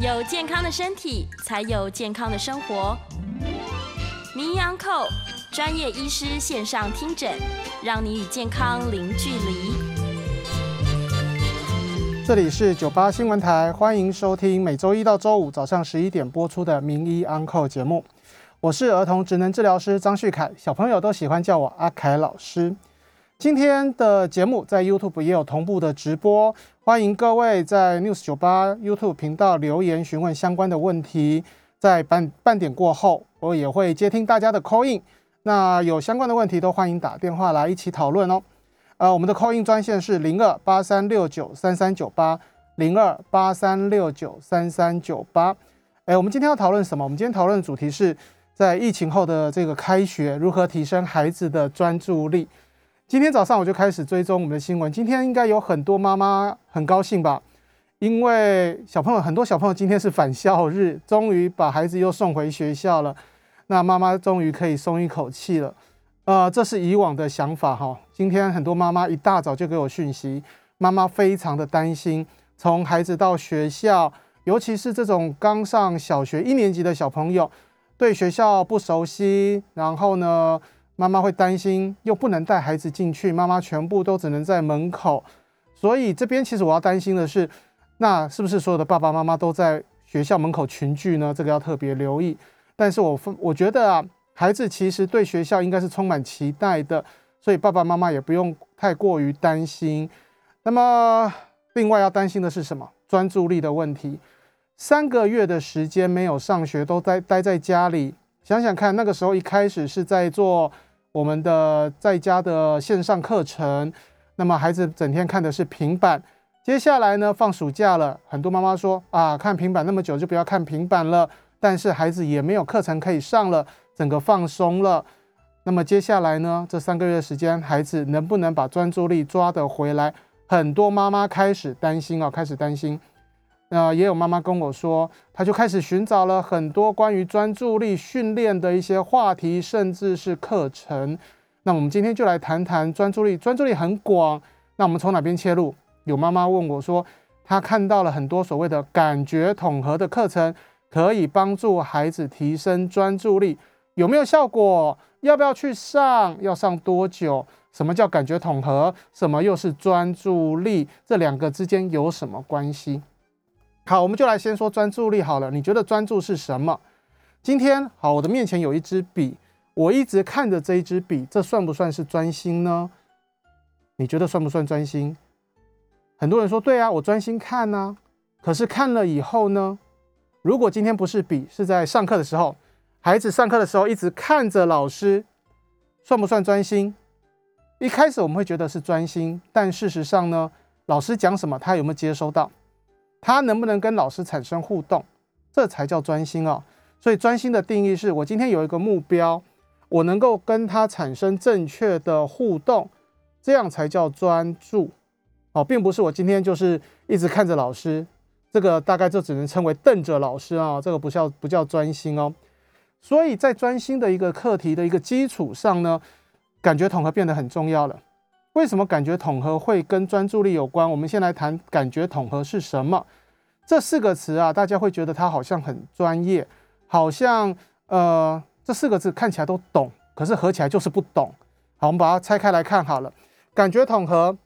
有健康的身体，才有健康的生活。名医安扣专业医师线上听诊，让你与健康零距离。这里是九八新闻台，欢迎收听每周一到周五早上十一点播出的名医安扣节目。我是儿童职能治疗师张旭凯，小朋友都喜欢叫我阿凯老师。今天的节目在 YouTube 也有同步的直播，欢迎各位在 News 九八 YouTube 频道留言询问相关的问题。在半半点过后，我也会接听大家的 call in。那有相关的问题都欢迎打电话来一起讨论哦。呃，我们的 call in 专线是零二八三六九三三九八零二八三六九三三九八。哎，我们今天要讨论什么？我们今天讨论的主题是在疫情后的这个开学，如何提升孩子的专注力。今天早上我就开始追踪我们的新闻。今天应该有很多妈妈很高兴吧？因为小朋友很多小朋友今天是返校日，终于把孩子又送回学校了。那妈妈终于可以松一口气了。呃，这是以往的想法哈。今天很多妈妈一大早就给我讯息，妈妈非常的担心，从孩子到学校，尤其是这种刚上小学一年级的小朋友，对学校不熟悉，然后呢？妈妈会担心，又不能带孩子进去，妈妈全部都只能在门口。所以这边其实我要担心的是，那是不是所有的爸爸妈妈都在学校门口群聚呢？这个要特别留意。但是我分我觉得啊，孩子其实对学校应该是充满期待的，所以爸爸妈妈也不用太过于担心。那么另外要担心的是什么？专注力的问题。三个月的时间没有上学，都待待在家里，想想看，那个时候一开始是在做。我们的在家的线上课程，那么孩子整天看的是平板。接下来呢，放暑假了，很多妈妈说啊，看平板那么久就不要看平板了。但是孩子也没有课程可以上了，整个放松了。那么接下来呢，这三个月时间，孩子能不能把专注力抓得回来？很多妈妈开始担心啊，开始担心。那也有妈妈跟我说，她就开始寻找了很多关于专注力训练的一些话题，甚至是课程。那我们今天就来谈谈专注力。专注力很广，那我们从哪边切入？有妈妈问我说，她看到了很多所谓的感觉统合的课程，可以帮助孩子提升专注力，有没有效果？要不要去上？要上多久？什么叫感觉统合？什么又是专注力？这两个之间有什么关系？好，我们就来先说专注力好了。你觉得专注是什么？今天好，我的面前有一支笔，我一直看着这一支笔，这算不算是专心呢？你觉得算不算专心？很多人说对啊，我专心看呢。可是看了以后呢？如果今天不是笔，是在上课的时候，孩子上课的时候一直看着老师，算不算专心？一开始我们会觉得是专心，但事实上呢，老师讲什么，他有没有接收到？他能不能跟老师产生互动，这才叫专心哦。所以专心的定义是我今天有一个目标，我能够跟他产生正确的互动，这样才叫专注哦，并不是我今天就是一直看着老师，这个大概就只能称为瞪着老师啊，这个不叫不叫专心哦。所以在专心的一个课题的一个基础上呢，感觉统合变得很重要了。为什么感觉统合会跟专注力有关？我们先来谈感觉统合是什么。这四个词啊，大家会觉得它好像很专业，好像呃这四个字看起来都懂，可是合起来就是不懂。好，我们把它拆开来看好了。感觉统合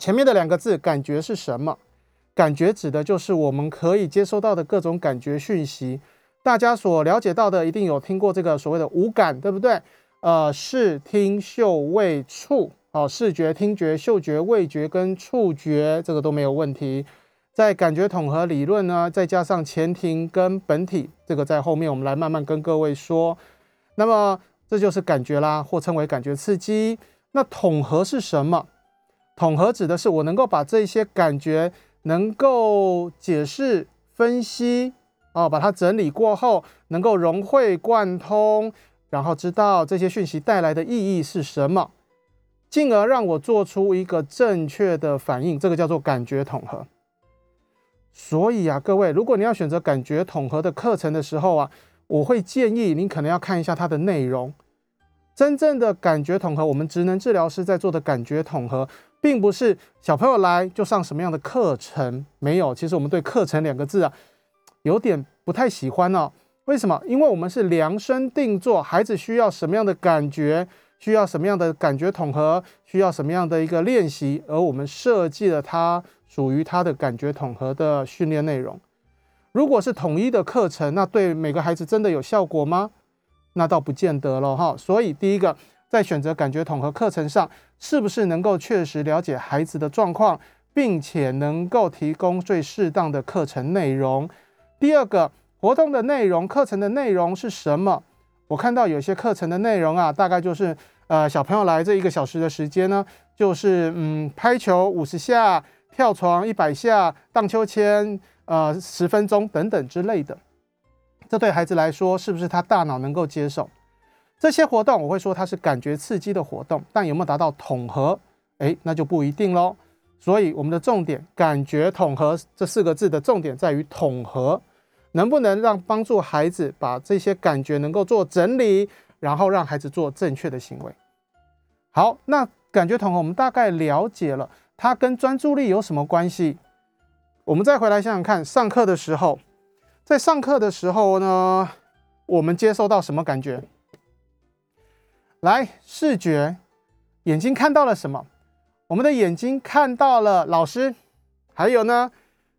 前面的两个字，感觉是什么？感觉指的就是我们可以接收到的各种感觉讯息。大家所了解到的，一定有听过这个所谓的五感，对不对？呃，视听嗅味触。哦，视觉、听觉、嗅觉、味觉跟触觉，这个都没有问题。在感觉统合理论呢，再加上前庭跟本体，这个在后面我们来慢慢跟各位说。那么这就是感觉啦，或称为感觉刺激。那统合是什么？统合指的是我能够把这些感觉能够解释、分析，哦，把它整理过后，能够融会贯通，然后知道这些讯息带来的意义是什么。进而让我做出一个正确的反应，这个叫做感觉统合。所以啊，各位，如果你要选择感觉统合的课程的时候啊，我会建议你可能要看一下它的内容。真正的感觉统合，我们职能治疗师在做的感觉统合，并不是小朋友来就上什么样的课程，没有。其实我们对课程两个字啊，有点不太喜欢哦。为什么？因为我们是量身定做，孩子需要什么样的感觉，需要什么样的感觉统合，需要什么样的一个练习，而我们设计了它属于它的感觉统合的训练内容。如果是统一的课程，那对每个孩子真的有效果吗？那倒不见得了哈。所以第一个，在选择感觉统合课程上，是不是能够确实了解孩子的状况，并且能够提供最适当的课程内容？第二个。活动的内容，课程的内容是什么？我看到有些课程的内容啊，大概就是呃，小朋友来这一个小时的时间呢，就是嗯，拍球五十下，跳床一百下，荡秋千呃十分钟等等之类的。这对孩子来说，是不是他大脑能够接受？这些活动我会说它是感觉刺激的活动，但有没有达到统合？哎，那就不一定喽。所以我们的重点，感觉统合这四个字的重点在于统合。能不能让帮助孩子把这些感觉能够做整理，然后让孩子做正确的行为？好，那感觉统合我们大概了解了，它跟专注力有什么关系？我们再回来想想看，上课的时候，在上课的时候呢，我们接收到什么感觉？来，视觉，眼睛看到了什么？我们的眼睛看到了老师，还有呢？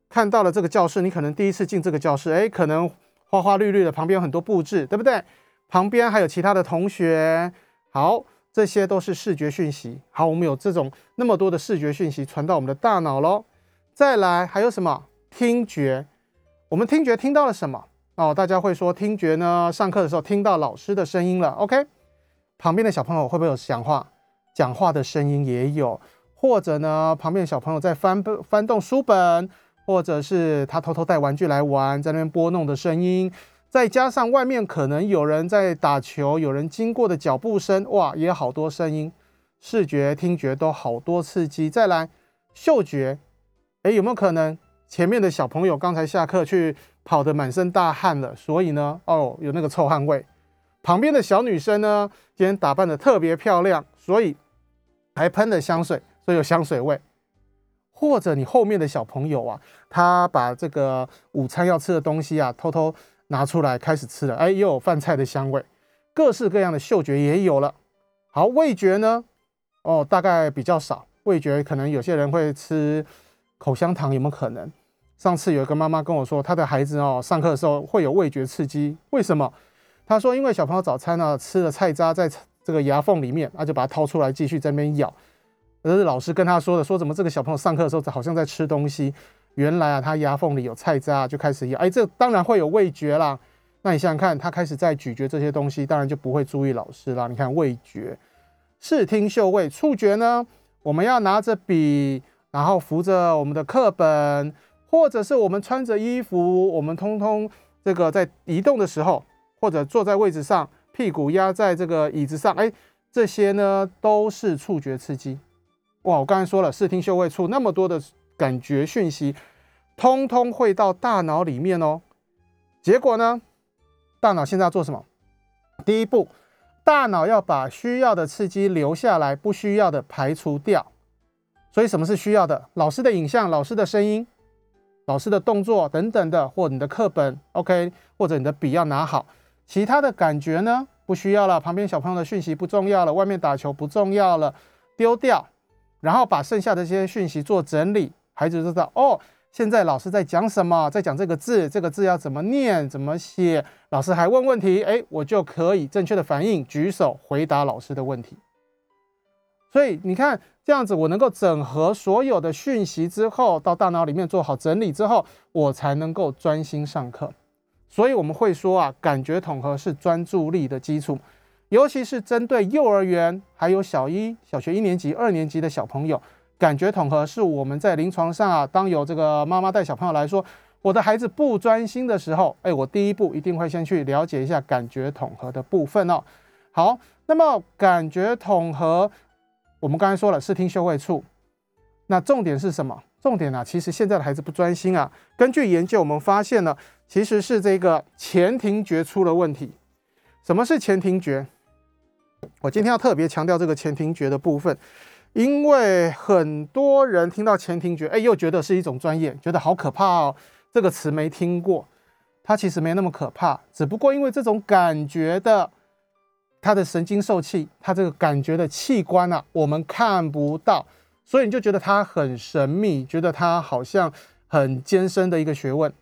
看到了这个教室，你可能第一次进这个教室，哎，可能花花绿绿的，旁边有很多布置，对不对？旁边还有其他的同学，好，这些都是视觉讯息。好，我们有这种那么多的视觉讯息传到我们的大脑喽。再来还有什么？听觉，我们听觉听到了什么？哦，大家会说听觉呢？上课的时候听到老师的声音了。OK，旁边的小朋友会不会有讲话？讲话的声音也有，或者呢，旁边的小朋友在翻翻动书本。或者是他偷偷带玩具来玩，在那边拨弄的声音，再加上外面可能有人在打球，有人经过的脚步声，哇，也好多声音，视觉、听觉都好多刺激。再来，嗅觉，哎，有没有可能前面的小朋友刚才下课去跑得满身大汗了，所以呢，哦，有那个臭汗味。旁边的小女生呢，今天打扮的特别漂亮，所以还喷了香水，所以有香水味。或者你后面的小朋友啊，他把这个午餐要吃的东西啊，偷偷拿出来开始吃了，哎，又有饭菜的香味，各式各样的嗅觉也有了。好，味觉呢？哦，大概比较少。味觉可能有些人会吃口香糖，有没有可能？上次有一个妈妈跟我说，她的孩子哦，上课的时候会有味觉刺激，为什么？她说，因为小朋友早餐呢吃了菜渣在这个牙缝里面，那就把它掏出来继续在那边咬。而是老师跟他说的，说怎么这个小朋友上课的时候好像在吃东西，原来啊他牙缝里有菜渣，就开始咬，哎，这当然会有味觉啦。那你想想看，他开始在咀嚼这些东西，当然就不会注意老师啦。你看味觉、视听嗅味、触觉呢？我们要拿着笔，然后扶着我们的课本，或者是我们穿着衣服，我们通通这个在移动的时候，或者坐在位置上，屁股压在这个椅子上，哎，这些呢都是触觉刺激。哇，我刚才说了，视听嗅味触那么多的感觉讯息，通通会到大脑里面哦。结果呢，大脑现在要做什么？第一步，大脑要把需要的刺激留下来，不需要的排除掉。所以什么是需要的？老师的影像、老师的声音、老师的动作等等的，或你的课本，OK，或者你的笔要拿好。其他的感觉呢，不需要了。旁边小朋友的讯息不重要了，外面打球不重要了，丢掉。然后把剩下的这些讯息做整理，孩子就知道哦，现在老师在讲什么，在讲这个字，这个字要怎么念，怎么写。老师还问问题，哎，我就可以正确的反应，举手回答老师的问题。所以你看，这样子我能够整合所有的讯息之后，到大脑里面做好整理之后，我才能够专心上课。所以我们会说啊，感觉统合是专注力的基础。尤其是针对幼儿园还有小一、小学一年级、二年级的小朋友，感觉统合是我们在临床上啊，当有这个妈妈带小朋友来说，我的孩子不专心的时候，哎，我第一步一定会先去了解一下感觉统合的部分哦。好，那么感觉统合，我们刚才说了视听嗅味触，那重点是什么？重点呢，其实现在的孩子不专心啊。根据研究，我们发现呢，其实是这个前庭觉出了问题。什么是前庭觉？我今天要特别强调这个前庭觉的部分，因为很多人听到前庭觉，哎，又觉得是一种专业，觉得好可怕哦。这个词没听过。它其实没那么可怕，只不过因为这种感觉的，它的神经受气，它这个感觉的器官啊，我们看不到，所以你就觉得它很神秘，觉得它好像很艰深的一个学问。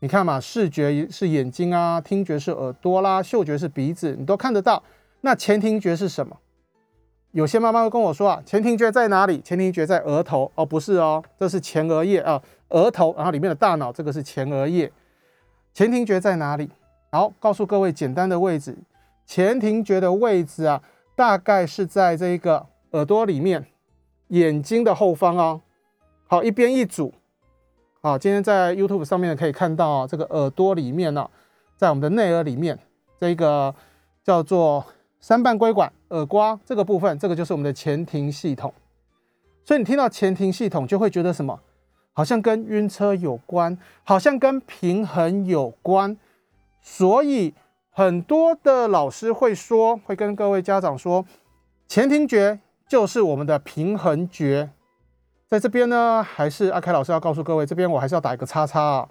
你看嘛，视觉是眼睛啊，听觉是耳朵啦，嗅觉是鼻子，你都看得到。那前庭觉是什么？有些妈妈会跟我说啊，前庭觉在哪里？前庭觉在额头哦，不是哦，这是前额叶啊，额头，然后里面的大脑，这个是前额叶。前庭觉在哪里？好，告诉各位简单的位置。前庭觉的位置啊，大概是在这个耳朵里面，眼睛的后方哦。好，一边一组。好，今天在 YouTube 上面可以看到啊，这个耳朵里面呢，在我们的内耳里面，这个叫做三半规管耳瓜这个部分，这个就是我们的前庭系统。所以你听到前庭系统，就会觉得什么？好像跟晕车有关，好像跟平衡有关，所以很多的老师会说，会跟各位家长说，前庭觉就是我们的平衡觉。在这边呢，还是阿凯老师要告诉各位，这边我还是要打一个叉叉啊，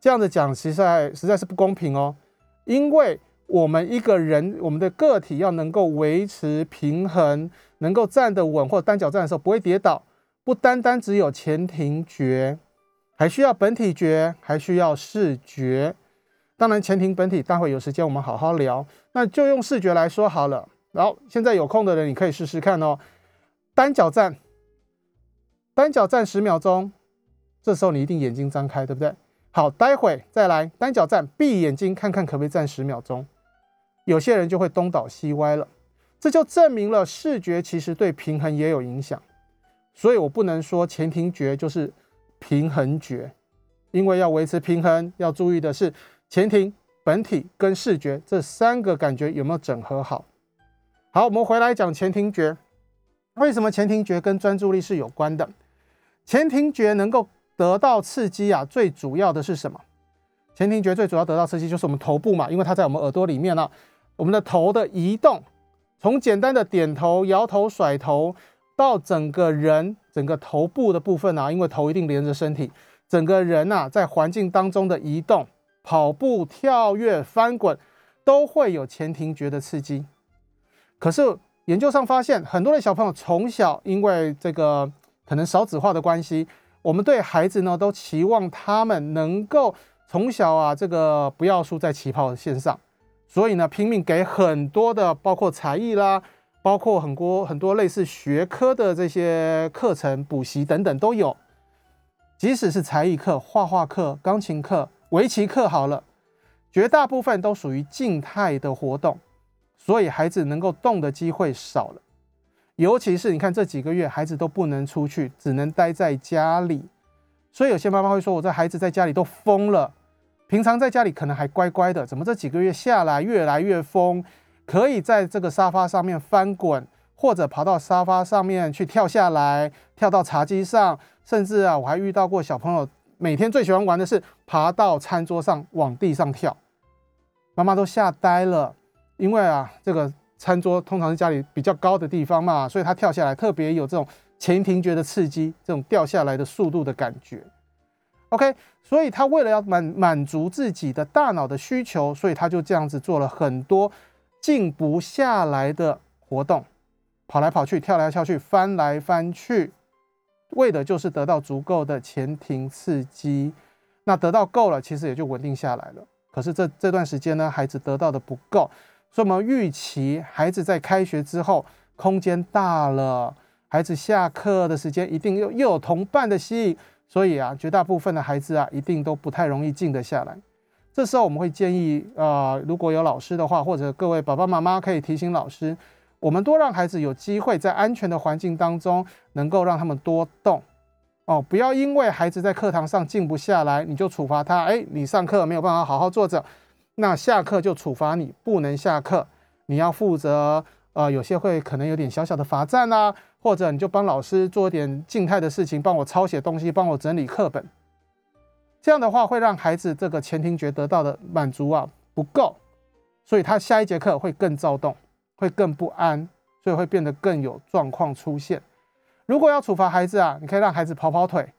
这样子讲，实在实在是不公平哦，因为我们一个人，我们的个体要能够维持平衡，能够站得稳或单脚站的时候不会跌倒。不单单只有前庭觉，还需要本体觉，还需要视觉。当然，前庭本体，待会有时间我们好好聊。那就用视觉来说好了。然后现在有空的人，你可以试试看哦。单脚站，单脚站十秒钟，这时候你一定眼睛张开，对不对？好，待会再来单脚站，闭眼睛看看可不可以站十秒钟。有些人就会东倒西歪了，这就证明了视觉其实对平衡也有影响。所以我不能说前庭觉就是平衡觉，因为要维持平衡，要注意的是前庭、本体跟视觉这三个感觉有没有整合好。好，我们回来讲前庭觉，为什么前庭觉跟专注力是有关的？前庭觉能够得到刺激啊，最主要的是什么？前庭觉最主要得到刺激就是我们头部嘛，因为它在我们耳朵里面呢，我们的头的移动，从简单的点头、摇头、甩头。到整个人整个头部的部分啊，因为头一定连着身体，整个人呐在环境当中的移动、跑步、跳跃、翻滚，都会有前庭觉的刺激。可是研究上发现，很多的小朋友从小因为这个可能少子化的关系，我们对孩子呢都期望他们能够从小啊这个不要输在起跑线上，所以呢拼命给很多的包括才艺啦。包括很多很多类似学科的这些课程、补习等等都有，即使是才艺课、画画课、钢琴课、围棋课，好了，绝大部分都属于静态的活动，所以孩子能够动的机会少了。尤其是你看这几个月，孩子都不能出去，只能待在家里，所以有些妈妈会说：“我这孩子在家里都疯了，平常在家里可能还乖乖的，怎么这几个月下来越来越疯？”可以在这个沙发上面翻滚，或者跑到沙发上面去跳下来，跳到茶几上，甚至啊，我还遇到过小朋友每天最喜欢玩的是爬到餐桌上往地上跳，妈妈都吓呆了，因为啊，这个餐桌通常是家里比较高的地方嘛，所以他跳下来特别有这种前庭觉的刺激，这种掉下来的速度的感觉。OK，所以他为了要满满足自己的大脑的需求，所以他就这样子做了很多。静不下来的活动，跑来跑去，跳来跳去，翻来翻去，为的就是得到足够的前庭刺激。那得到够了，其实也就稳定下来了。可是这这段时间呢，孩子得到的不够，所以我们预期孩子在开学之后，空间大了，孩子下课的时间一定又又有同伴的吸引，所以啊，绝大部分的孩子啊，一定都不太容易静得下来。这时候我们会建议，呃，如果有老师的话，或者各位爸爸妈妈可以提醒老师，我们多让孩子有机会在安全的环境当中，能够让他们多动，哦，不要因为孩子在课堂上静不下来，你就处罚他，哎，你上课没有办法好好坐着，那下课就处罚你不能下课，你要负责，呃，有些会可能有点小小的罚站啊，或者你就帮老师做点静态的事情，帮我抄写东西，帮我整理课本。这样的话会让孩子这个前庭觉得到的满足啊不够，所以他下一节课会更躁动，会更不安，所以会变得更有状况出现。如果要处罚孩子啊，你可以让孩子跑跑腿，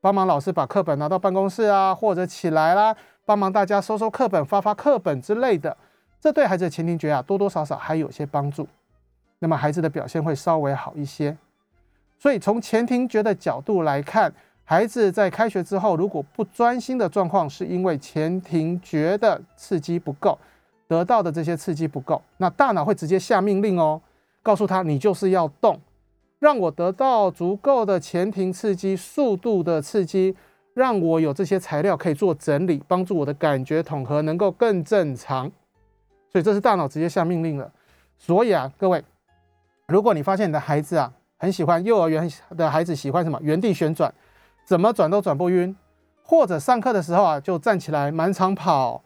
帮忙老师把课本拿到办公室啊，或者起来啦，帮忙大家收收课本、发发课本之类的，这对孩子的前庭觉啊多多少少还有些帮助。那么孩子的表现会稍微好一些。所以从前庭觉的角度来看，孩子在开学之后如果不专心的状况，是因为前庭觉的刺激不够，得到的这些刺激不够，那大脑会直接下命令哦，告诉他你就是要动，让我得到足够的前庭刺激、速度的刺激，让我有这些材料可以做整理，帮助我的感觉统合能够更正常。所以这是大脑直接下命令了。所以啊，各位，如果你发现你的孩子啊，很喜欢幼儿园的孩子喜欢什么原地旋转，怎么转都转不晕，或者上课的时候啊就站起来满场跑，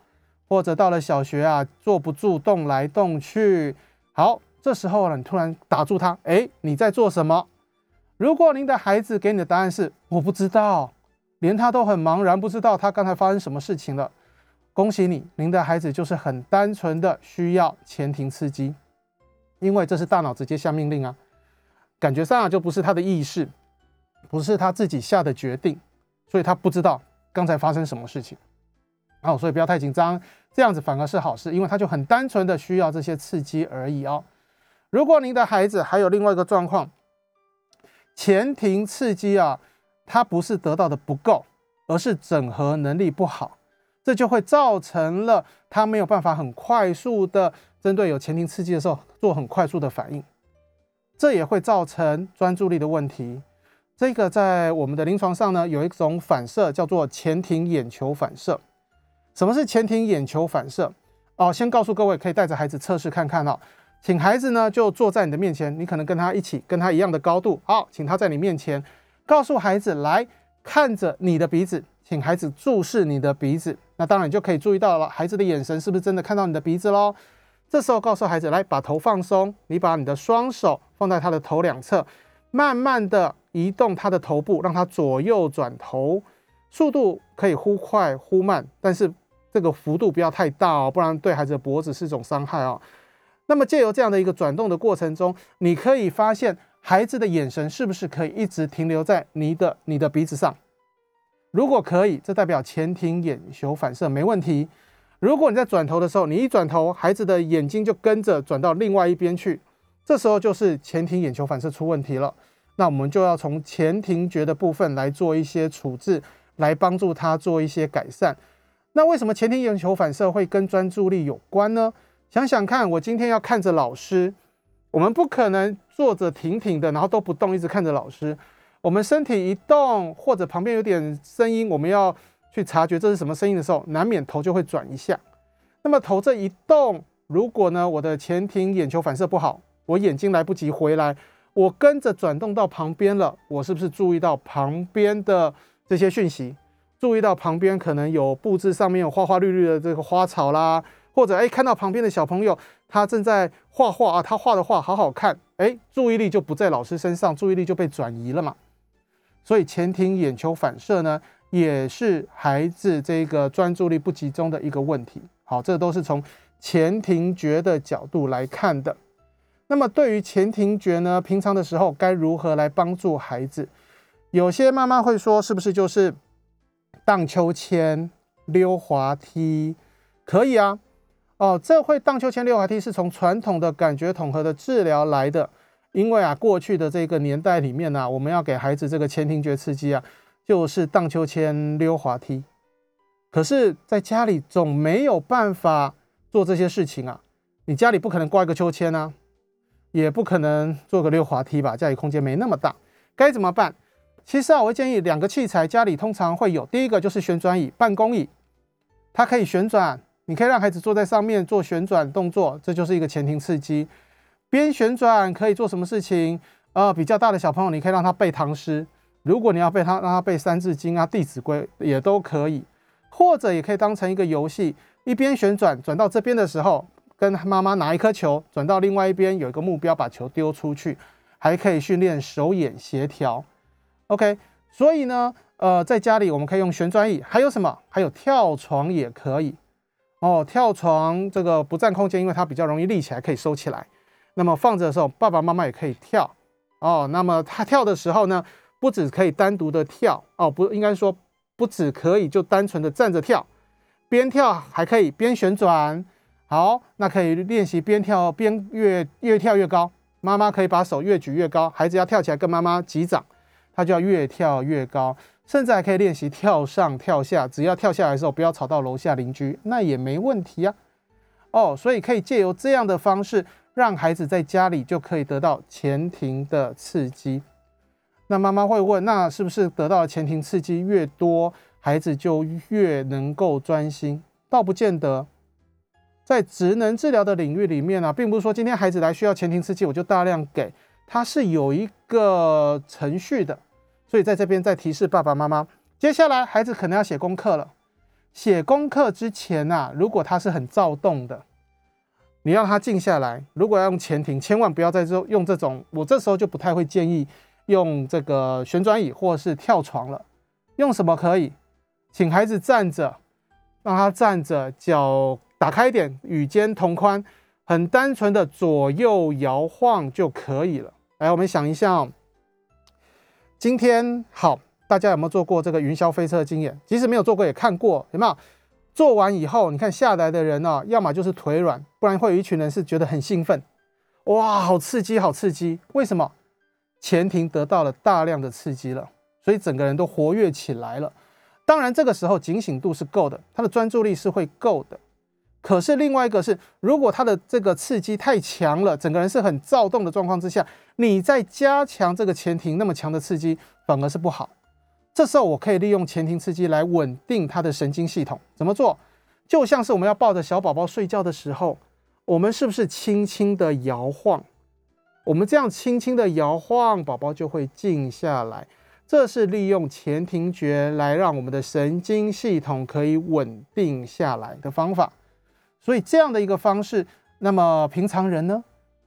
或者到了小学啊坐不住动来动去。好，这时候呢你突然打住他，哎，你在做什么？如果您的孩子给你的答案是我不知道，连他都很茫然，不知道他刚才发生什么事情了，恭喜你，您的孩子就是很单纯的需要前庭刺激，因为这是大脑直接下命令啊。感觉上啊，就不是他的意识，不是他自己下的决定，所以他不知道刚才发生什么事情。哦，所以不要太紧张，这样子反而是好事，因为他就很单纯的需要这些刺激而已哦。如果您的孩子还有另外一个状况，前庭刺激啊，他不是得到的不够，而是整合能力不好，这就会造成了他没有办法很快速的针对有前庭刺激的时候做很快速的反应。这也会造成专注力的问题。这个在我们的临床上呢，有一种反射叫做前庭眼球反射。什么是前庭眼球反射？哦，先告诉各位，可以带着孩子测试看看哦。请孩子呢就坐在你的面前，你可能跟他一起，跟他一样的高度。好，请他在你面前，告诉孩子来看着你的鼻子，请孩子注视你的鼻子。那当然你就可以注意到了，孩子的眼神是不是真的看到你的鼻子喽？这时候告诉孩子来把头放松，你把你的双手放在他的头两侧，慢慢的移动他的头部，让他左右转头，速度可以忽快忽慢，但是这个幅度不要太大哦，不然对孩子的脖子是一种伤害哦。那么借由这样的一个转动的过程中，你可以发现孩子的眼神是不是可以一直停留在你的你的鼻子上？如果可以，这代表前庭眼球反射没问题。如果你在转头的时候，你一转头，孩子的眼睛就跟着转到另外一边去，这时候就是前庭眼球反射出问题了。那我们就要从前庭觉的部分来做一些处置，来帮助他做一些改善。那为什么前庭眼球反射会跟专注力有关呢？想想看，我今天要看着老师，我们不可能坐着挺挺的，然后都不动，一直看着老师。我们身体一动，或者旁边有点声音，我们要。去察觉这是什么声音的时候，难免头就会转一下。那么头这一动，如果呢我的前庭眼球反射不好，我眼睛来不及回来，我跟着转动到旁边了，我是不是注意到旁边的这些讯息？注意到旁边可能有布置上面有花花绿绿的这个花草啦，或者哎看到旁边的小朋友他正在画画啊，他画的画好好看，哎，注意力就不在老师身上，注意力就被转移了嘛。所以前庭眼球反射呢？也是孩子这个专注力不集中的一个问题。好，这都是从前庭觉的角度来看的。那么对于前庭觉呢，平常的时候该如何来帮助孩子？有些妈妈会说，是不是就是荡秋千、溜滑梯？可以啊。哦，这会荡秋千、溜滑梯是从传统的感觉统合的治疗来的。因为啊，过去的这个年代里面呢，我们要给孩子这个前庭觉刺激啊。就是荡秋千、溜滑梯，可是在家里总没有办法做这些事情啊！你家里不可能挂一个秋千啊，也不可能做个溜滑梯吧？家里空间没那么大，该怎么办？其实啊，我会建议两个器材，家里通常会有。第一个就是旋转椅、办公椅，它可以旋转，你可以让孩子坐在上面做旋转动作，这就是一个前庭刺激。边旋转可以做什么事情？呃，比较大的小朋友，你可以让他背唐诗。如果你要背他，让他背《三字经》啊，《弟子规》也都可以，或者也可以当成一个游戏，一边旋转转到这边的时候，跟妈妈拿一颗球，转到另外一边有一个目标，把球丢出去，还可以训练手眼协调。OK，所以呢，呃，在家里我们可以用旋转椅，还有什么？还有跳床也可以哦。跳床这个不占空间，因为它比较容易立起来，可以收起来。那么放着的时候，爸爸妈妈也可以跳哦。那么他跳的时候呢？不只可以单独的跳哦，不应该说不只可以就单纯的站着跳，边跳还可以边旋转。好，那可以练习边跳边越越跳越高。妈妈可以把手越举越高，孩子要跳起来跟妈妈击掌，他就要越跳越高，甚至还可以练习跳上跳下。只要跳下来的时候不要吵到楼下邻居，那也没问题啊。哦，所以可以借由这样的方式，让孩子在家里就可以得到前庭的刺激。那妈妈会问，那是不是得到前庭刺激越多，孩子就越能够专心？倒不见得。在职能治疗的领域里面呢，并不是说今天孩子来需要前庭刺激，我就大量给，它是有一个程序的。所以在这边再提示爸爸妈妈，接下来孩子可能要写功课了。写功课之前呐，如果他是很躁动的，你让他静下来。如果要用前庭，千万不要在这用这种，我这时候就不太会建议用这个旋转椅或是跳床了。用什么可以？请孩子站着，让他站着，脚。打开一点，与肩同宽，很单纯的左右摇晃就可以了。来，我们想一下，今天好，大家有没有做过这个云霄飞车的经验？即使没有做过，也看过，有没有？做完以后，你看下来的人呢，要么就是腿软，不然会有一群人是觉得很兴奋，哇，好刺激，好刺激！为什么？前庭得到了大量的刺激了，所以整个人都活跃起来了。当然，这个时候警醒度是够的，他的专注力是会够的。可是另外一个是，如果他的这个刺激太强了，整个人是很躁动的状况之下，你再加强这个前庭那么强的刺激，反而是不好。这时候我可以利用前庭刺激来稳定他的神经系统。怎么做？就像是我们要抱着小宝宝睡觉的时候，我们是不是轻轻的摇晃？我们这样轻轻的摇晃，宝宝就会静下来。这是利用前庭觉来让我们的神经系统可以稳定下来的方法。所以这样的一个方式，那么平常人呢？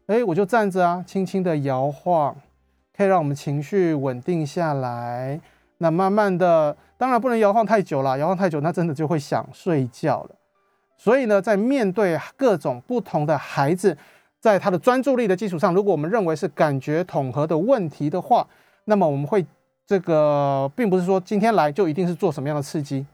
哎，我就站着啊，轻轻的摇晃，可以让我们情绪稳定下来。那慢慢的，当然不能摇晃太久了，摇晃太久，那真的就会想睡觉了。所以呢，在面对各种不同的孩子，在他的专注力的基础上，如果我们认为是感觉统合的问题的话，那么我们会这个，并不是说今天来就一定是做什么样的刺激。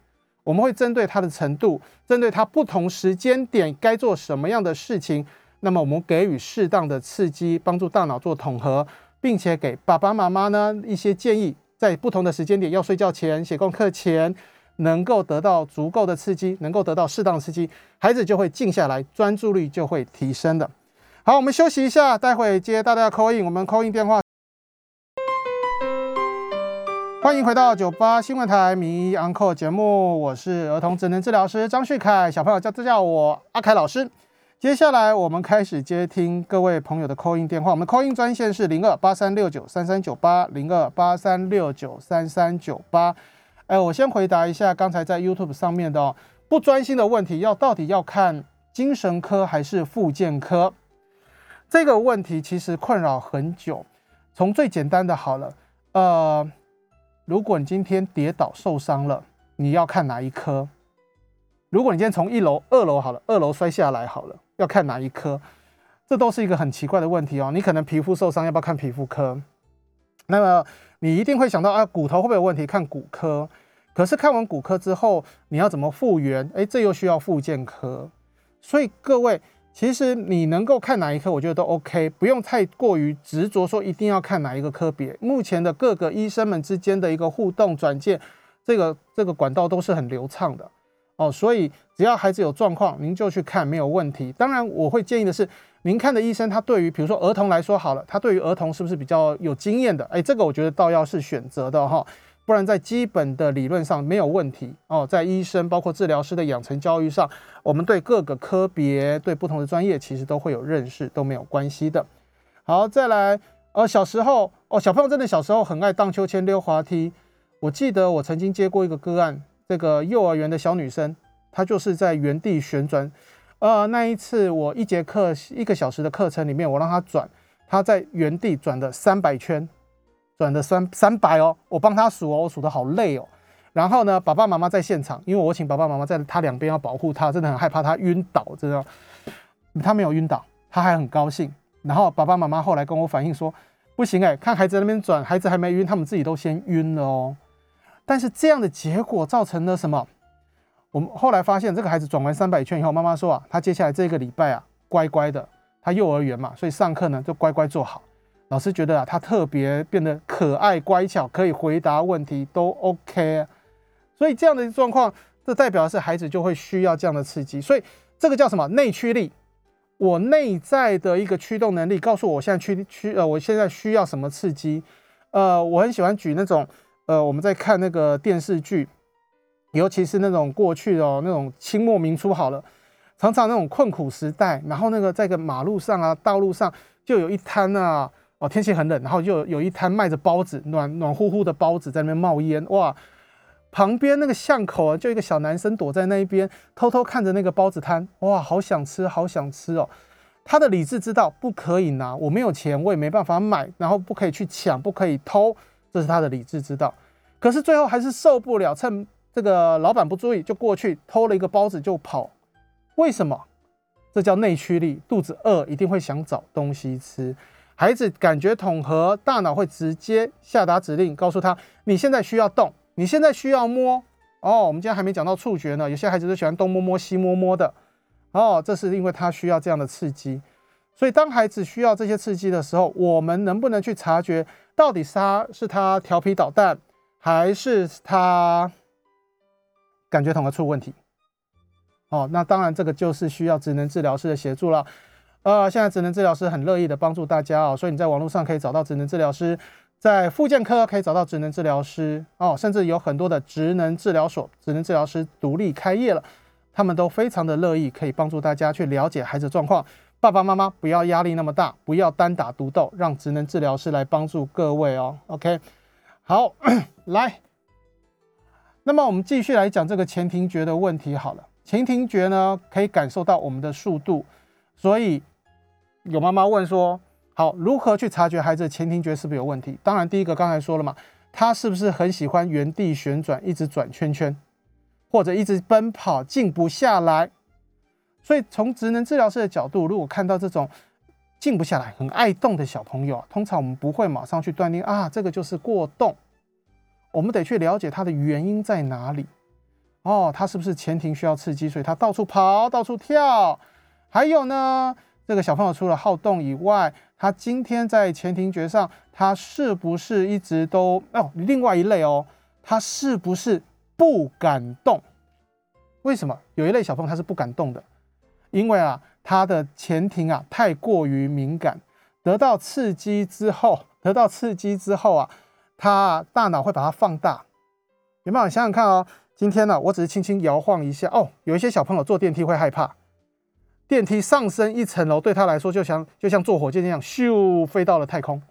我们会针对他的程度，针对他不同时间点该做什么样的事情，那么我们给予适当的刺激，帮助大脑做统合，并且给爸爸妈妈呢一些建议，在不同的时间点，要睡觉前、写功课前，能够得到足够的刺激，能够得到适当的刺激，孩子就会静下来，专注力就会提升的。好，我们休息一下，待会接大家的 call in，我们 call in 电话。欢迎回到九八新闻台迷 Uncle 节目，我是儿童智能治疗师张旭凯，小朋友叫叫我阿凯老师。接下来我们开始接听各位朋友的 call in 电话，我们 call in 专线是零二八三六九三三九八零二八三六九三三九八。哎，我先回答一下刚才在 YouTube 上面的不专心的问题，要到底要看精神科还是复健科？这个问题其实困扰很久，从最简单的好了，呃。如果你今天跌倒受伤了，你要看哪一科？如果你今天从一楼、二楼好了，二楼摔下来好了，要看哪一科？这都是一个很奇怪的问题哦。你可能皮肤受伤，要不要看皮肤科？那么你一定会想到啊，骨头会不会有问题？看骨科。可是看完骨科之后，你要怎么复原？哎，这又需要复健科。所以各位。其实你能够看哪一科，我觉得都 OK，不用太过于执着说一定要看哪一个科别。目前的各个医生们之间的一个互动转介，这个这个管道都是很流畅的哦。所以只要孩子有状况，您就去看没有问题。当然，我会建议的是，您看的医生他对于比如说儿童来说好了，他对于儿童是不是比较有经验的？哎，这个我觉得倒要是选择的哈。不然，在基本的理论上没有问题哦。在医生包括治疗师的养成教育上，我们对各个科别、对不同的专业，其实都会有认识，都没有关系的。好，再来，呃，小时候哦，小朋友真的小时候很爱荡秋千、溜滑梯。我记得我曾经接过一个个案，这个幼儿园的小女生，她就是在原地旋转。呃，那一次我一节课一个小时的课程里面，我让她转，她在原地转了三百圈。转的三三百哦，我帮他数哦，我数的好累哦。然后呢，爸爸妈妈在现场，因为我请爸爸妈妈在他两边要保护他，真的很害怕他晕倒，真的？他没有晕倒，他还很高兴。然后爸爸妈妈后来跟我反映说，不行哎，看孩子那边转，孩子还没晕，他们自己都先晕了哦。但是这样的结果造成了什么？我们后来发现，这个孩子转完三百圈以后，妈妈说啊，他接下来这个礼拜啊，乖乖的，他幼儿园嘛，所以上课呢就乖乖坐好。老师觉得啊，他特别变得可爱乖巧，可以回答问题都 OK。所以这样的状况，这代表的是孩子就会需要这样的刺激。所以这个叫什么内驱力？我内在的一个驱动能力告诉我现在驱驱呃，我现在需要什么刺激？呃，我很喜欢举那种呃，我们在看那个电视剧。尤其是那种过去的那种清末明初好了，常常那种困苦时代，然后那个在个马路上啊、道路上就有一摊啊，哦天气很冷，然后就有一摊卖着包子，暖暖乎乎的包子在那边冒烟，哇！旁边那个巷口啊，就一个小男生躲在那一边，偷偷看着那个包子摊，哇，好想吃，好想吃哦。他的理智知道不可以拿，我没有钱，我也没办法买，然后不可以去抢，不可以偷，这是他的理智知道。可是最后还是受不了，趁。这个老板不注意，就过去偷了一个包子就跑，为什么？这叫内驱力，肚子饿一定会想找东西吃。孩子感觉统合，大脑会直接下达指令，告诉他你现在需要动，你现在需要摸。哦，我们今天还没讲到触觉呢，有些孩子都喜欢东摸摸西摸摸的。哦，这是因为他需要这样的刺激。所以当孩子需要这些刺激的时候，我们能不能去察觉，到底他是他调皮捣蛋，还是他？感觉统合出问题，哦，那当然这个就是需要职能治疗师的协助了。呃，现在职能治疗师很乐意的帮助大家哦，所以你在网络上可以找到职能治疗师，在复健科可以找到职能治疗师哦，甚至有很多的职能治疗所，职能治疗师独立开业了，他们都非常的乐意可以帮助大家去了解孩子状况。爸爸妈妈不要压力那么大，不要单打独斗，让职能治疗师来帮助各位哦。OK，好，来。那么我们继续来讲这个前庭觉的问题好了。前庭觉呢，可以感受到我们的速度，所以有妈妈问说：好，如何去察觉孩子的前庭觉是不是有问题？当然，第一个刚才说了嘛，他是不是很喜欢原地旋转，一直转圈圈，或者一直奔跑，静不下来？所以从职能治疗师的角度，如果看到这种静不下来、很爱动的小朋友，通常我们不会马上去断定啊，这个就是过动。我们得去了解它的原因在哪里哦，他是不是前庭需要刺激，所以他到处跑、到处跳？还有呢，这个小朋友除了好动以外，他今天在前庭觉上，他是不是一直都哦？另外一类哦，他是不是不敢动？为什么有一类小朋友他是不敢动的？因为啊，他的前庭啊太过于敏感，得到刺激之后，得到刺激之后啊。他大脑会把它放大，有没有想想看哦？今天呢，我只是轻轻摇晃一下哦。有一些小朋友坐电梯会害怕，电梯上升一层楼对他来说就像就像坐火箭一样，咻飞到了太空，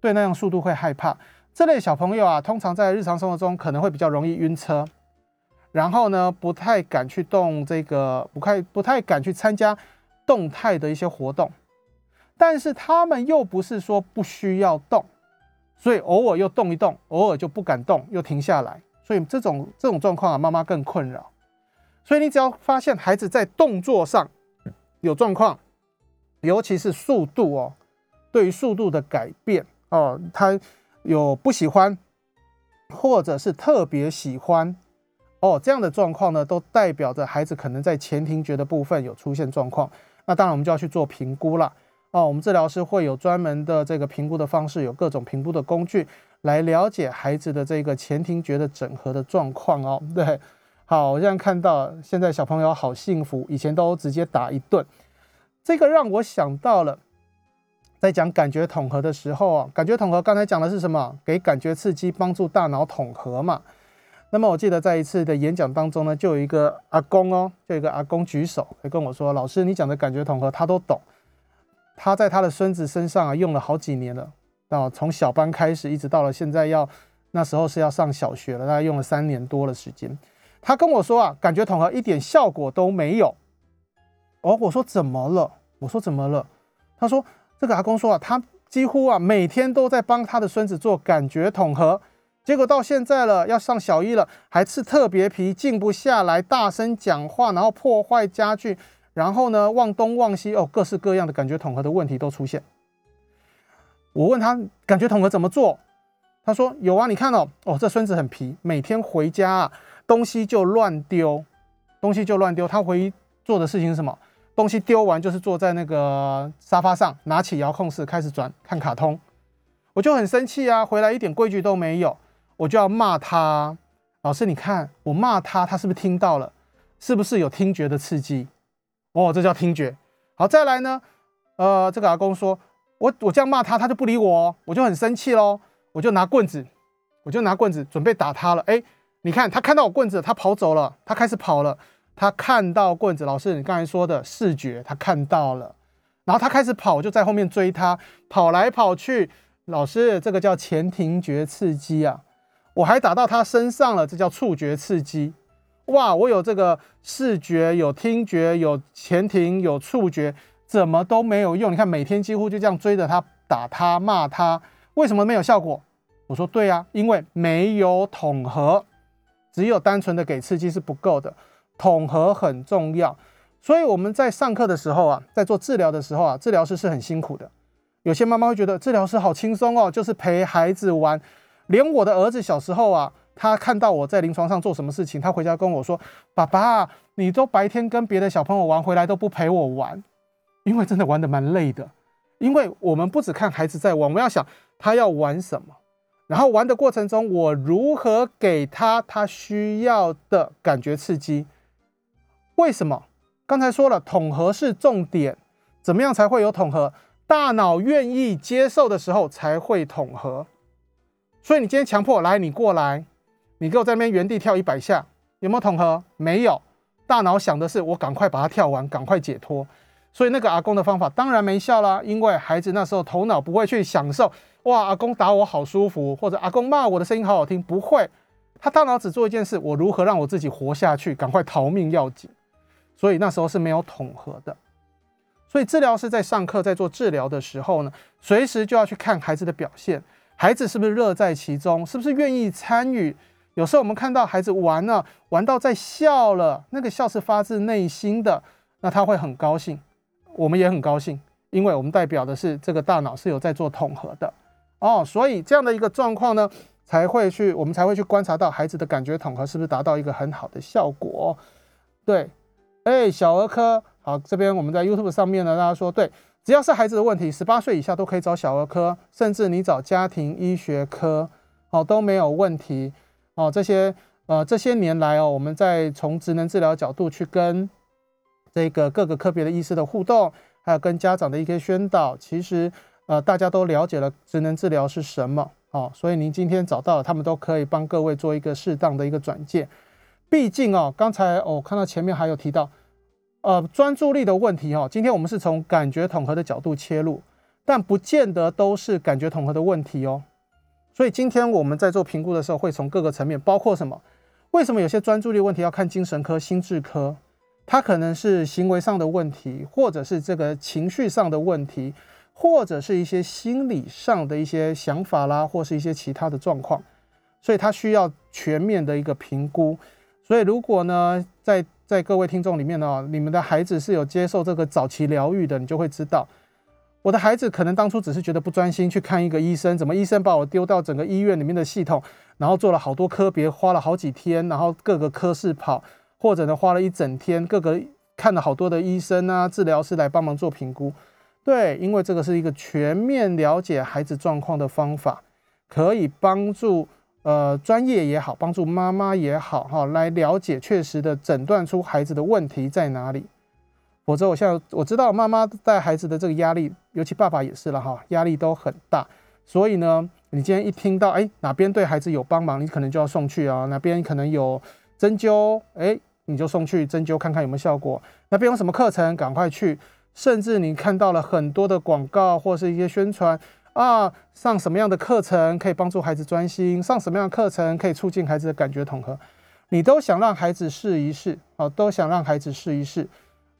对那样速度会害怕。这类小朋友啊，通常在日常生活中可能会比较容易晕车，然后呢，不太敢去动这个，不太不太敢去参加动态的一些活动。但是他们又不是说不需要动。所以偶尔又动一动，偶尔就不敢动，又停下来。所以这种这种状况啊，妈妈更困扰。所以你只要发现孩子在动作上有状况，尤其是速度哦，对于速度的改变哦，他有不喜欢，或者是特别喜欢哦，这样的状况呢，都代表着孩子可能在前庭觉的部分有出现状况。那当然我们就要去做评估了。哦，我们治疗师会有专门的这个评估的方式，有各种评估的工具来了解孩子的这个前庭觉的整合的状况哦。对，好，我现在看到现在小朋友好幸福，以前都直接打一顿，这个让我想到了在讲感觉统合的时候啊，感觉统合刚才讲的是什么？给感觉刺激，帮助大脑统合嘛。那么我记得在一次的演讲当中呢，就有一个阿公哦，就有一个阿公举手，他跟我说：“老师，你讲的感觉统合，他都懂。”他在他的孙子身上啊用了好几年了，啊，从小班开始一直到了现在要那时候是要上小学了，大概用了三年多的时间。他跟我说啊，感觉统合一点效果都没有。哦，我说怎么了？我说怎么了？他说这个阿公说啊，他几乎啊每天都在帮他的孙子做感觉统合，结果到现在了要上小一了，还是特别皮，静不下来，大声讲话，然后破坏家具。然后呢，望东望西哦，各式各样的感觉统合的问题都出现。我问他感觉统合怎么做，他说有啊，你看哦，哦，这孙子很皮，每天回家啊，东西就乱丢，东西就乱丢。他唯一做的事情是什么？东西丢完就是坐在那个沙发上，拿起遥控室开始转看卡通。我就很生气啊，回来一点规矩都没有，我就要骂他。老师，你看我骂他，他是不是听到了？是不是有听觉的刺激？哦，这叫听觉。好，再来呢？呃，这个阿公说，我我这样骂他，他就不理我，我就很生气喽。我就拿棍子，我就拿棍子准备打他了。哎，你看他看到我棍子，他跑走了，他开始跑了。他看到棍子，老师，你刚才说的视觉，他看到了，然后他开始跑，我就在后面追他，跑来跑去。老师，这个叫前庭觉刺激啊，我还打到他身上了，这叫触觉刺激。哇，我有这个视觉，有听觉，有前庭，有触觉，怎么都没有用？你看，每天几乎就这样追着他打他骂他，为什么没有效果？我说对啊，因为没有统合，只有单纯的给刺激是不够的，统合很重要。所以我们在上课的时候啊，在做治疗的时候啊，治疗师是很辛苦的。有些妈妈会觉得治疗师好轻松哦，就是陪孩子玩，连我的儿子小时候啊。他看到我在临床上做什么事情，他回家跟我说：“爸爸，你都白天跟别的小朋友玩，回来都不陪我玩，因为真的玩得蛮累的。因为我们不只看孩子在玩，我们要想他要玩什么，然后玩的过程中，我如何给他他需要的感觉刺激。为什么？刚才说了，统合是重点，怎么样才会有统合？大脑愿意接受的时候才会统合。所以你今天强迫来，你过来。”你给我在那边原地跳一百下，有没有统合？没有，大脑想的是我赶快把它跳完，赶快解脱。所以那个阿公的方法当然没效啦，因为孩子那时候头脑不会去享受，哇，阿公打我好舒服，或者阿公骂我的声音好好听，不会。他大脑只做一件事，我如何让我自己活下去，赶快逃命要紧。所以那时候是没有统合的。所以治疗师在上课在做治疗的时候呢，随时就要去看孩子的表现，孩子是不是乐在其中，是不是愿意参与。有时候我们看到孩子玩了，玩到在笑了，那个笑是发自内心的，那他会很高兴，我们也很高兴，因为我们代表的是这个大脑是有在做统合的哦，所以这样的一个状况呢，才会去我们才会去观察到孩子的感觉统合是不是达到一个很好的效果。对，哎，小儿科好，这边我们在 YouTube 上面呢，大家说对，只要是孩子的问题，十八岁以下都可以找小儿科，甚至你找家庭医学科，好都没有问题。哦，这些呃这些年来哦，我们在从职能治疗角度去跟这个各个科别的医师的互动，还有跟家长的一些宣导，其实呃大家都了解了职能治疗是什么哦，所以您今天找到了，他们都可以帮各位做一个适当的一个转介。毕竟哦，刚才我看到前面还有提到呃专注力的问题哦，今天我们是从感觉统合的角度切入，但不见得都是感觉统合的问题哦。所以今天我们在做评估的时候，会从各个层面，包括什么？为什么有些专注力问题要看精神科、心智科？它可能是行为上的问题，或者是这个情绪上的问题，或者是一些心理上的一些想法啦，或是一些其他的状况。所以他需要全面的一个评估。所以如果呢，在在各位听众里面呢，你们的孩子是有接受这个早期疗愈的，你就会知道。我的孩子可能当初只是觉得不专心去看一个医生，怎么医生把我丢到整个医院里面的系统，然后做了好多科别，花了好几天，然后各个科室跑，或者呢花了一整天，各个看了好多的医生啊、治疗师来帮忙做评估。对，因为这个是一个全面了解孩子状况的方法，可以帮助呃专业也好，帮助妈妈也好，哈，来了解确实的诊断出孩子的问题在哪里。否则，我现在我知道妈妈带孩子的这个压力，尤其爸爸也是了哈，压力都很大。所以呢，你今天一听到哎哪边对孩子有帮忙，你可能就要送去啊；哪边可能有针灸，哎，你就送去针灸看看有没有效果。那边有什么课程，赶快去。甚至你看到了很多的广告或是一些宣传啊，上什么样的课程可以帮助孩子专心，上什么样的课程可以促进孩子的感觉统合，你都想让孩子试一试啊，都想让孩子试一试。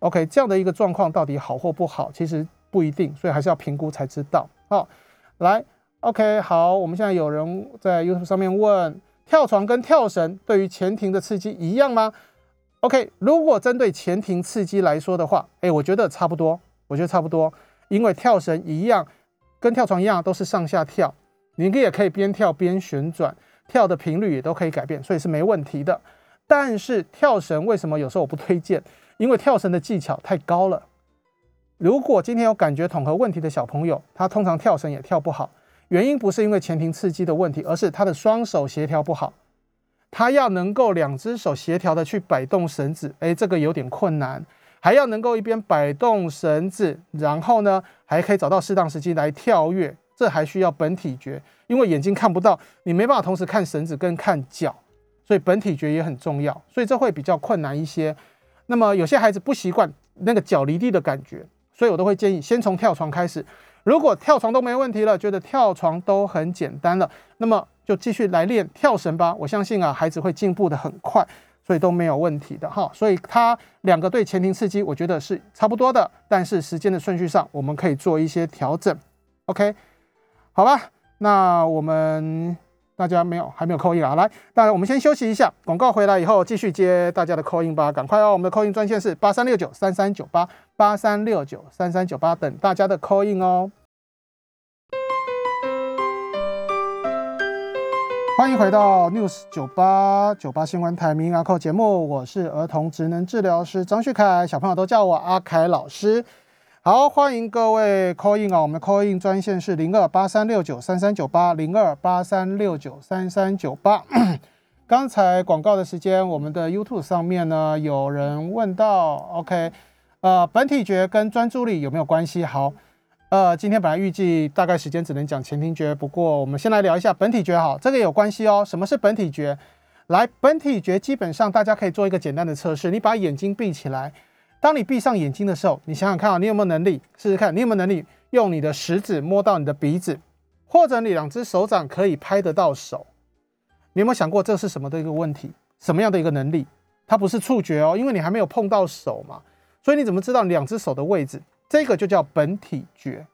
OK，这样的一个状况到底好或不好，其实不一定，所以还是要评估才知道。好，来，OK，好，我们现在有人在 YouTube 上面问，跳床跟跳绳对于前庭的刺激一样吗？OK，如果针对前庭刺激来说的话，哎，我觉得差不多，我觉得差不多，因为跳绳一样，跟跳床一样，都是上下跳，你也可以边跳边旋转，跳的频率也都可以改变，所以是没问题的。但是跳绳为什么有时候我不推荐？因为跳绳的技巧太高了。如果今天有感觉统合问题的小朋友，他通常跳绳也跳不好。原因不是因为前庭刺激的问题，而是他的双手协调不好。他要能够两只手协调的去摆动绳子，哎，这个有点困难。还要能够一边摆动绳子，然后呢，还可以找到适当时机来跳跃，这还需要本体觉。因为眼睛看不到，你没办法同时看绳子跟看脚，所以本体觉也很重要。所以这会比较困难一些。那么有些孩子不习惯那个脚离地的感觉，所以我都会建议先从跳床开始。如果跳床都没问题了，觉得跳床都很简单了，那么就继续来练跳绳吧。我相信啊，孩子会进步的很快，所以都没有问题的哈。所以他两个对前庭刺激，我觉得是差不多的，但是时间的顺序上，我们可以做一些调整。OK，好吧，那我们。大家没有，还没有扣印啊！来，那我们先休息一下，广告回来以后继续接大家的扣印吧，赶快哦！我们的扣印专线是八三六九三三九八八三六九三三九八，等大家的扣印哦。欢迎回到 News 九八九八新闻台民阿扣节目，我是儿童职能治疗师张旭凯，小朋友都叫我阿凯老师。好，欢迎各位 call in 啊！我们的 call in 专线是零二八三六九三三九八零二八三六九三三九八。刚才广告的时间，我们的 YouTube 上面呢有人问到，OK，呃，本体觉跟专注力有没有关系？好，呃，今天本来预计大概时间只能讲前庭觉，不过我们先来聊一下本体觉，好，这个有关系哦。什么是本体觉？来，本体觉基本上大家可以做一个简单的测试，你把眼睛闭起来。当你闭上眼睛的时候，你想想看啊，你有没有能力试试看？你有没有能力用你的食指摸到你的鼻子，或者你两只手掌可以拍得到手？你有没有想过这是什么的一个问题？什么样的一个能力？它不是触觉哦，因为你还没有碰到手嘛，所以你怎么知道两只手的位置？这个就叫本体觉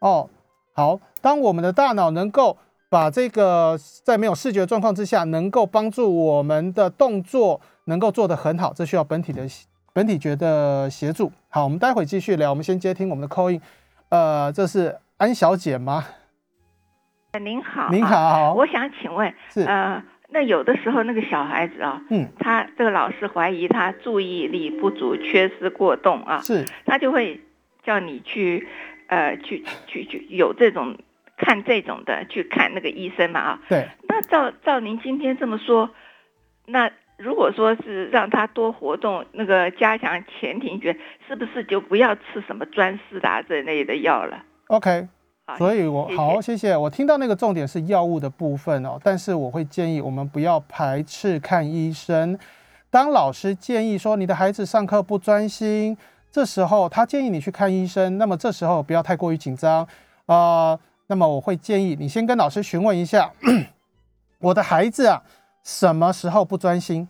哦。好，当我们的大脑能够把这个在没有视觉状况之下，能够帮助我们的动作能够做得很好，这需要本体的。本体觉的协助，好，我们待会继续聊。我们先接听我们的 call in，呃，这是安小姐吗？您好，您好，我想请问，是呃，那有的时候那个小孩子啊，嗯，他这个老师怀疑他注意力不足、缺失过动啊，是，他就会叫你去，呃，去去去有这种看这种的去看那个医生嘛啊，对，那照照您今天这么说，那。如果说是让他多活动，那个加强前庭觉，是不是就不要吃什么专司达这类的药了？OK，所以我好谢谢。我听到那个重点是药物的部分哦，但是我会建议我们不要排斥看医生。当老师建议说你的孩子上课不专心，这时候他建议你去看医生，那么这时候不要太过于紧张啊。那么我会建议你先跟老师询问一下，我的孩子啊。什么时候不专心？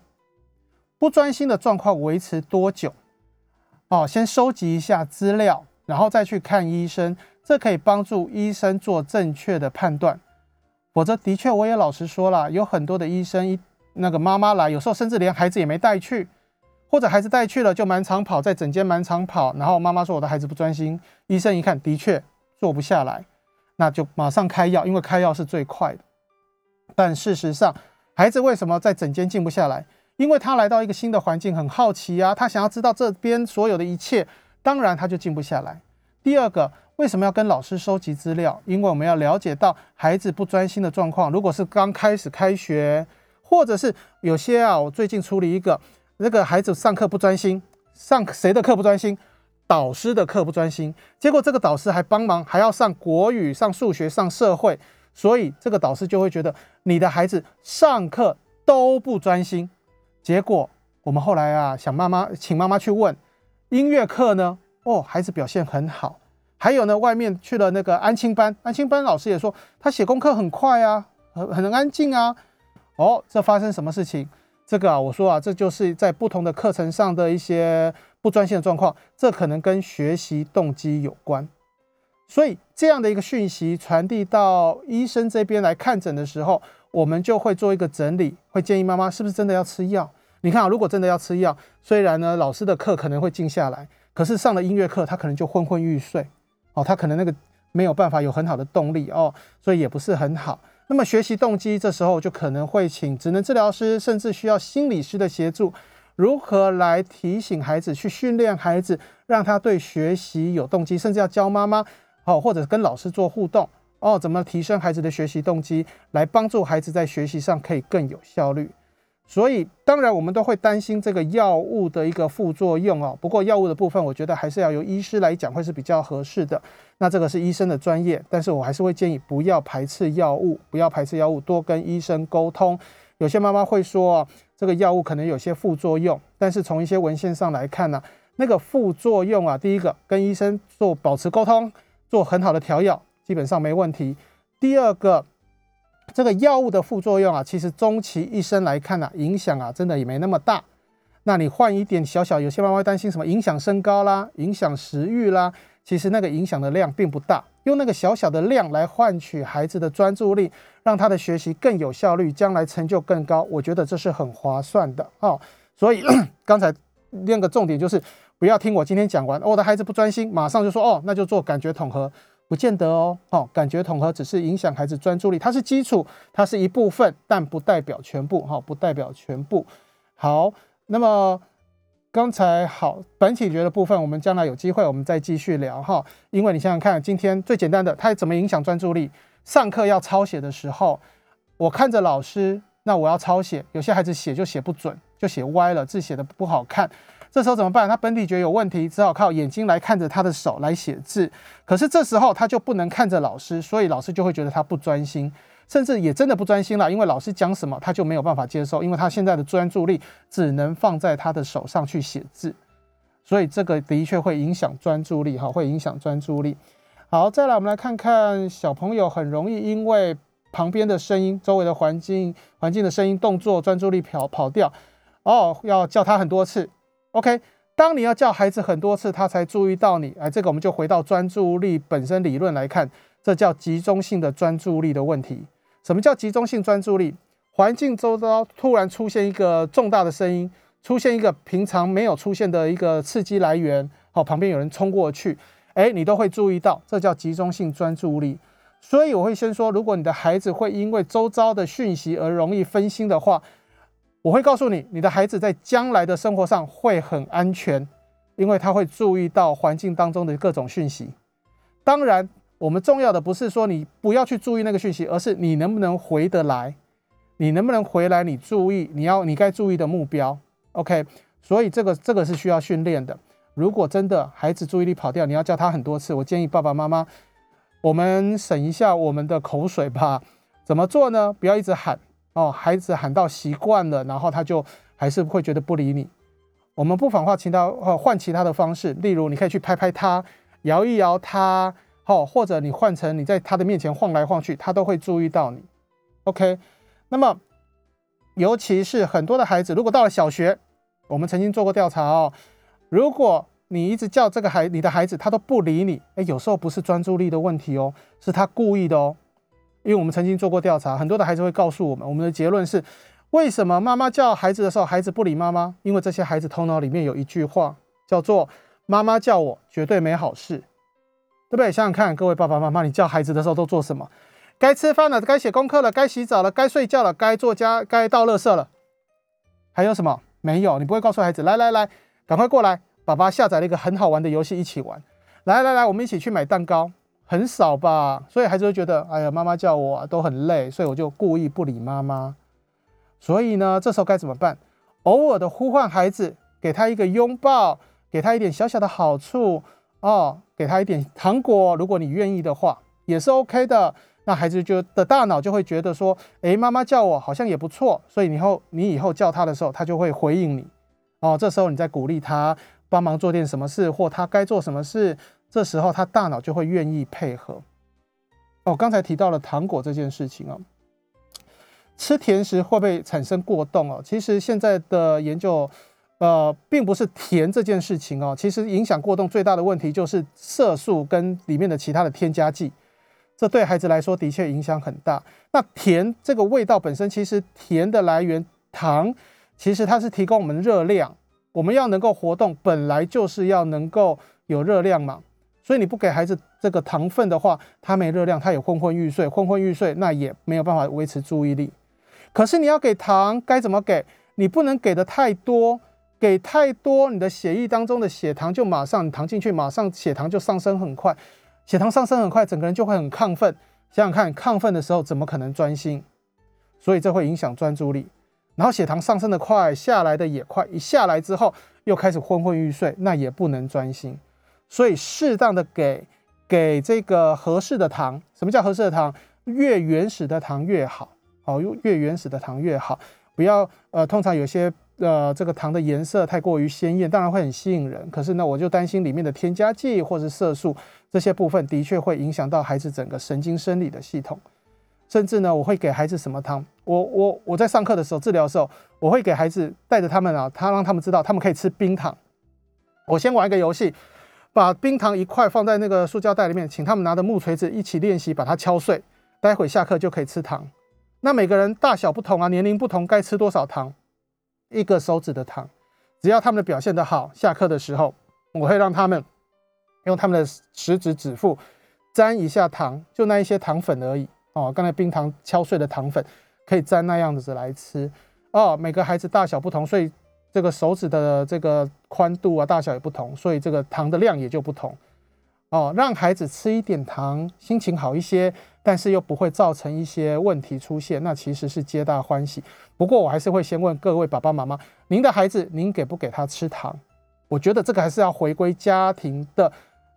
不专心的状况维持多久？哦，先收集一下资料，然后再去看医生，这可以帮助医生做正确的判断。否则，的确我也老实说了，有很多的医生一那个妈妈来，有时候甚至连孩子也没带去，或者孩子带去了就满场跑，在整间满场跑，然后妈妈说我的孩子不专心，医生一看的确坐不下来，那就马上开药，因为开药是最快的。但事实上，孩子为什么在整间静不下来？因为他来到一个新的环境，很好奇啊，他想要知道这边所有的一切，当然他就静不下来。第二个，为什么要跟老师收集资料？因为我们要了解到孩子不专心的状况。如果是刚开始开学，或者是有些啊，我最近处理一个那个孩子上课不专心，上谁的课不专心？导师的课不专心，结果这个导师还帮忙，还要上国语、上数学、上社会。所以这个导师就会觉得你的孩子上课都不专心，结果我们后来啊想妈妈请妈妈去问音乐课呢，哦孩子表现很好，还有呢外面去了那个安亲班，安亲班老师也说他写功课很快啊，很很安静啊，哦这发生什么事情？这个啊我说啊这就是在不同的课程上的一些不专心的状况，这可能跟学习动机有关。所以这样的一个讯息传递到医生这边来看诊的时候，我们就会做一个整理，会建议妈妈是不是真的要吃药？你看啊，如果真的要吃药，虽然呢老师的课可能会静下来，可是上了音乐课他可能就昏昏欲睡哦，他可能那个没有办法有很好的动力哦，所以也不是很好。那么学习动机这时候就可能会请职能治疗师，甚至需要心理师的协助，如何来提醒孩子，去训练孩子，让他对学习有动机，甚至要教妈妈，哦，或者跟老师做互动，哦，怎么提升孩子的学习动机，来帮助孩子在学习上可以更有效率。所以，当然我们都会担心这个药物的一个副作用哦。不过，药物的部分，我觉得还是要由医师来讲会是比较合适的。那这个是医生的专业，但是我还是会建议不要排斥药物，不要排斥药物，多跟医生沟通。有些妈妈会说，这个药物可能有些副作用，但是从一些文献上来看呢，那个副作用啊，第一个跟医生做保持沟通，做很好的调药，基本上没问题。第二个。这个药物的副作用啊，其实终其一生来看呢，影响啊，真的也没那么大。那你换一点小小，有些妈妈担心什么影响身高啦，影响食欲啦，其实那个影响的量并不大。用那个小小的量来换取孩子的专注力，让他的学习更有效率，将来成就更高，我觉得这是很划算的哦。所以 刚才另一个重点就是，不要听我今天讲完，我的孩子不专心，马上就说哦，那就做感觉统合。不见得哦，哦，感觉统合只是影响孩子专注力，它是基础，它是一部分，但不代表全部，哈，不代表全部。好，那么刚才好本体觉的部分，我们将来有机会我们再继续聊哈，因为你想想看，今天最简单的，它怎么影响专注力？上课要抄写的时候，我看着老师，那我要抄写，有些孩子写就写不准，就写歪了，字写的不好看。这时候怎么办？他本体觉得有问题，只好靠眼睛来看着他的手来写字。可是这时候他就不能看着老师，所以老师就会觉得他不专心，甚至也真的不专心了。因为老师讲什么，他就没有办法接受，因为他现在的专注力只能放在他的手上去写字，所以这个的确会影响专注力，哈，会影响专注力。好，再来我们来看看小朋友很容易因为旁边的声音、周围的环境、环境的声音、动作，专注力跑跑掉。哦，要叫他很多次。OK，当你要叫孩子很多次，他才注意到你，哎，这个我们就回到专注力本身理论来看，这叫集中性的专注力的问题。什么叫集中性专注力？环境周遭突然出现一个重大的声音，出现一个平常没有出现的一个刺激来源，好，旁边有人冲过去，哎，你都会注意到，这叫集中性专注力。所以我会先说，如果你的孩子会因为周遭的讯息而容易分心的话，我会告诉你，你的孩子在将来的生活上会很安全，因为他会注意到环境当中的各种讯息。当然，我们重要的不是说你不要去注意那个讯息，而是你能不能回得来，你能不能回来，你注意你要你该注意的目标。OK，所以这个这个是需要训练的。如果真的孩子注意力跑掉，你要叫他很多次，我建议爸爸妈妈，我们省一下我们的口水吧。怎么做呢？不要一直喊。哦，孩子喊到习惯了，然后他就还是会觉得不理你。我们不妨换其他，呃，换其他的方式，例如你可以去拍拍他，摇一摇他，哦，或者你换成你在他的面前晃来晃去，他都会注意到你。OK，那么尤其是很多的孩子，如果到了小学，我们曾经做过调查哦，如果你一直叫这个孩，你的孩子他都不理你，哎，有时候不是专注力的问题哦，是他故意的哦。因为我们曾经做过调查，很多的孩子会告诉我们，我们的结论是：为什么妈妈叫孩子的时候，孩子不理妈妈？因为这些孩子头脑里面有一句话，叫做“妈妈叫我绝对没好事”，对不对？想想看，各位爸爸妈妈，你叫孩子的时候都做什么？该吃饭了，该写功课了，该洗澡了，该睡觉了，该做家，该倒垃圾了，还有什么？没有，你不会告诉孩子：来来来，赶快过来，爸爸下载了一个很好玩的游戏，一起玩。来来来，我们一起去买蛋糕。很少吧，所以孩子会觉得，哎呀，妈妈叫我都很累，所以我就故意不理妈妈。所以呢，这时候该怎么办？偶尔的呼唤孩子，给他一个拥抱，给他一点小小的好处哦，给他一点糖果，如果你愿意的话，也是 OK 的。那孩子就的大脑就会觉得说，哎，妈妈叫我好像也不错，所以以后你以后叫他的时候，他就会回应你哦。这时候你再鼓励他帮忙做点什么事，或他该做什么事。这时候他大脑就会愿意配合。哦，刚才提到了糖果这件事情哦，吃甜食会不会产生过动哦？其实现在的研究，呃，并不是甜这件事情哦，其实影响过动最大的问题就是色素跟里面的其他的添加剂，这对孩子来说的确影响很大。那甜这个味道本身，其实甜的来源糖，其实它是提供我们热量，我们要能够活动，本来就是要能够有热量嘛。所以你不给孩子这个糖分的话，他没热量，他也昏昏欲睡，昏昏欲睡，那也没有办法维持注意力。可是你要给糖，该怎么给？你不能给的太多，给太多，你的血液当中的血糖就马上糖进去，马上血糖就上升很快，血糖上升很快，整个人就会很亢奋。想想看，亢奋的时候怎么可能专心？所以这会影响专注力。然后血糖上升的快，下来的也快，一下来之后又开始昏昏欲睡，那也不能专心。所以适当的给给这个合适的糖，什么叫合适的糖？越原始的糖越好，好，越原始的糖越好。不要呃，通常有些呃这个糖的颜色太过于鲜艳，当然会很吸引人。可是呢，我就担心里面的添加剂或者色素这些部分，的确会影响到孩子整个神经生理的系统。甚至呢，我会给孩子什么糖？我我我在上课的时候治疗的时候，我会给孩子带着他们啊，他让他们知道他们可以吃冰糖。我先玩一个游戏，把冰糖一块放在那个塑胶袋里面，请他们拿着木锤子一起练习把它敲碎。待会下课就可以吃糖。那每个人大小不同啊，年龄不同，该吃多少糖？一个手指的糖。只要他们的表现得好，下课的时候我会让他们用他们的食指指腹沾一下糖，就那一些糖粉而已。哦，刚才冰糖敲碎的糖粉可以沾那样子来吃哦。每个孩子大小不同，所以这个手指的这个宽度啊大小也不同，所以这个糖的量也就不同哦。让孩子吃一点糖，心情好一些，但是又不会造成一些问题出现，那其实是皆大欢喜。不过我还是会先问各位爸爸妈妈，您的孩子您给不给他吃糖？我觉得这个还是要回归家庭的。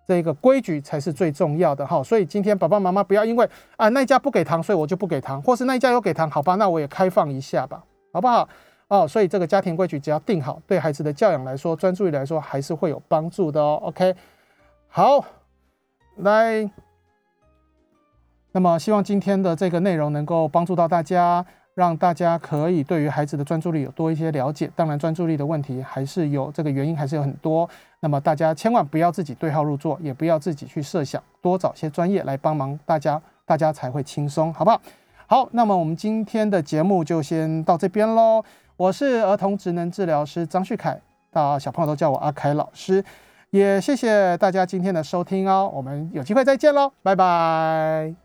这个规矩才是最重要的哈，所以今天爸爸妈妈不要因为啊那一家不给糖，所以我就不给糖，或是那一家有给糖，好吧，那我也开放一下吧，好不好？哦，所以这个家庭规矩只要定好，对孩子的教养来说，专注力来说，还是会有帮助的哦。OK，好，来，那么希望今天的这个内容能够帮助到大家。让大家可以对于孩子的专注力有多一些了解。当然，专注力的问题还是有这个原因，还是有很多。那么大家千万不要自己对号入座，也不要自己去设想，多找些专业来帮忙大家，大家才会轻松，好不好？好，那么我们今天的节目就先到这边喽。我是儿童职能治疗师张旭凯，啊小朋友都叫我阿凯老师。也谢谢大家今天的收听哦，我们有机会再见喽，拜拜。